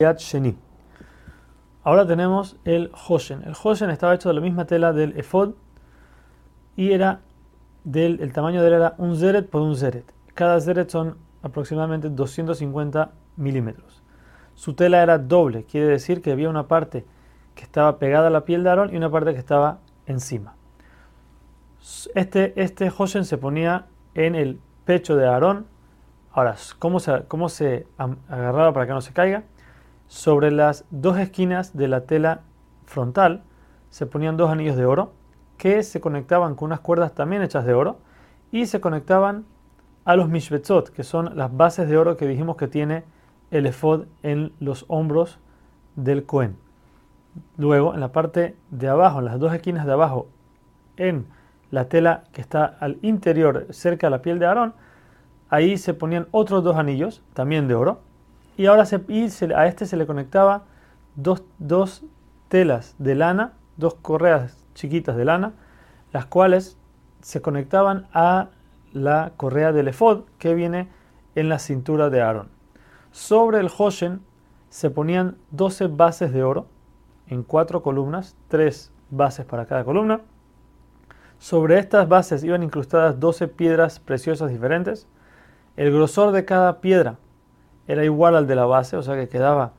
Sheni. Ahora tenemos el Hoshen. El Hoshen estaba hecho de la misma tela del Efod y era del, el tamaño de él era un Zeret por un Zeret. Cada Zeret son aproximadamente 250 milímetros. Su tela era doble, quiere decir que había una parte que estaba pegada a la piel de Aarón y una parte que estaba encima. Este, este Hoshen se ponía en el pecho de Aarón. Ahora, ¿cómo se, cómo se agarraba para que no se caiga? Sobre las dos esquinas de la tela frontal se ponían dos anillos de oro que se conectaban con unas cuerdas también hechas de oro y se conectaban a los mishbetzot, que son las bases de oro que dijimos que tiene el efod en los hombros del Cohen. Luego, en la parte de abajo, en las dos esquinas de abajo, en la tela que está al interior, cerca de la piel de Aarón, ahí se ponían otros dos anillos, también de oro, y ahora a este se le conectaba dos, dos telas de lana, dos correas chiquitas de lana, las cuales se conectaban a la correa del efod que viene en la cintura de Aarón. Sobre el Hoshen se ponían 12 bases de oro en cuatro columnas, tres bases para cada columna. Sobre estas bases iban incrustadas 12 piedras preciosas diferentes. El grosor de cada piedra era igual al de la base, o sea que quedaba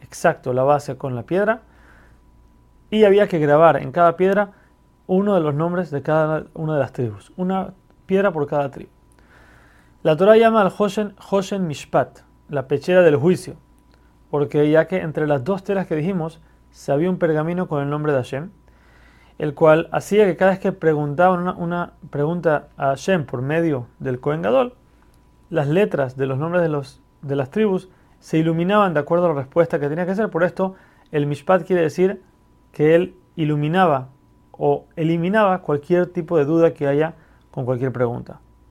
exacto la base con la piedra. Y había que grabar en cada piedra uno de los nombres de cada una de las tribus, una piedra por cada tribu. La Torah llama al Hoshen Hoshen Mishpat, la pechera del juicio, porque ya que entre las dos telas que dijimos se había un pergamino con el nombre de Hashem, el cual hacía que cada vez que preguntaban una, pregunta a Hashem por medio del Kohen Gadol, las letras de los nombres de los de las tribus se iluminaban de acuerdo a la respuesta que tenía que hacer. Por esto, el Mishpat quiere decir que él iluminaba o eliminaba cualquier tipo de duda que haya con cualquier pregunta.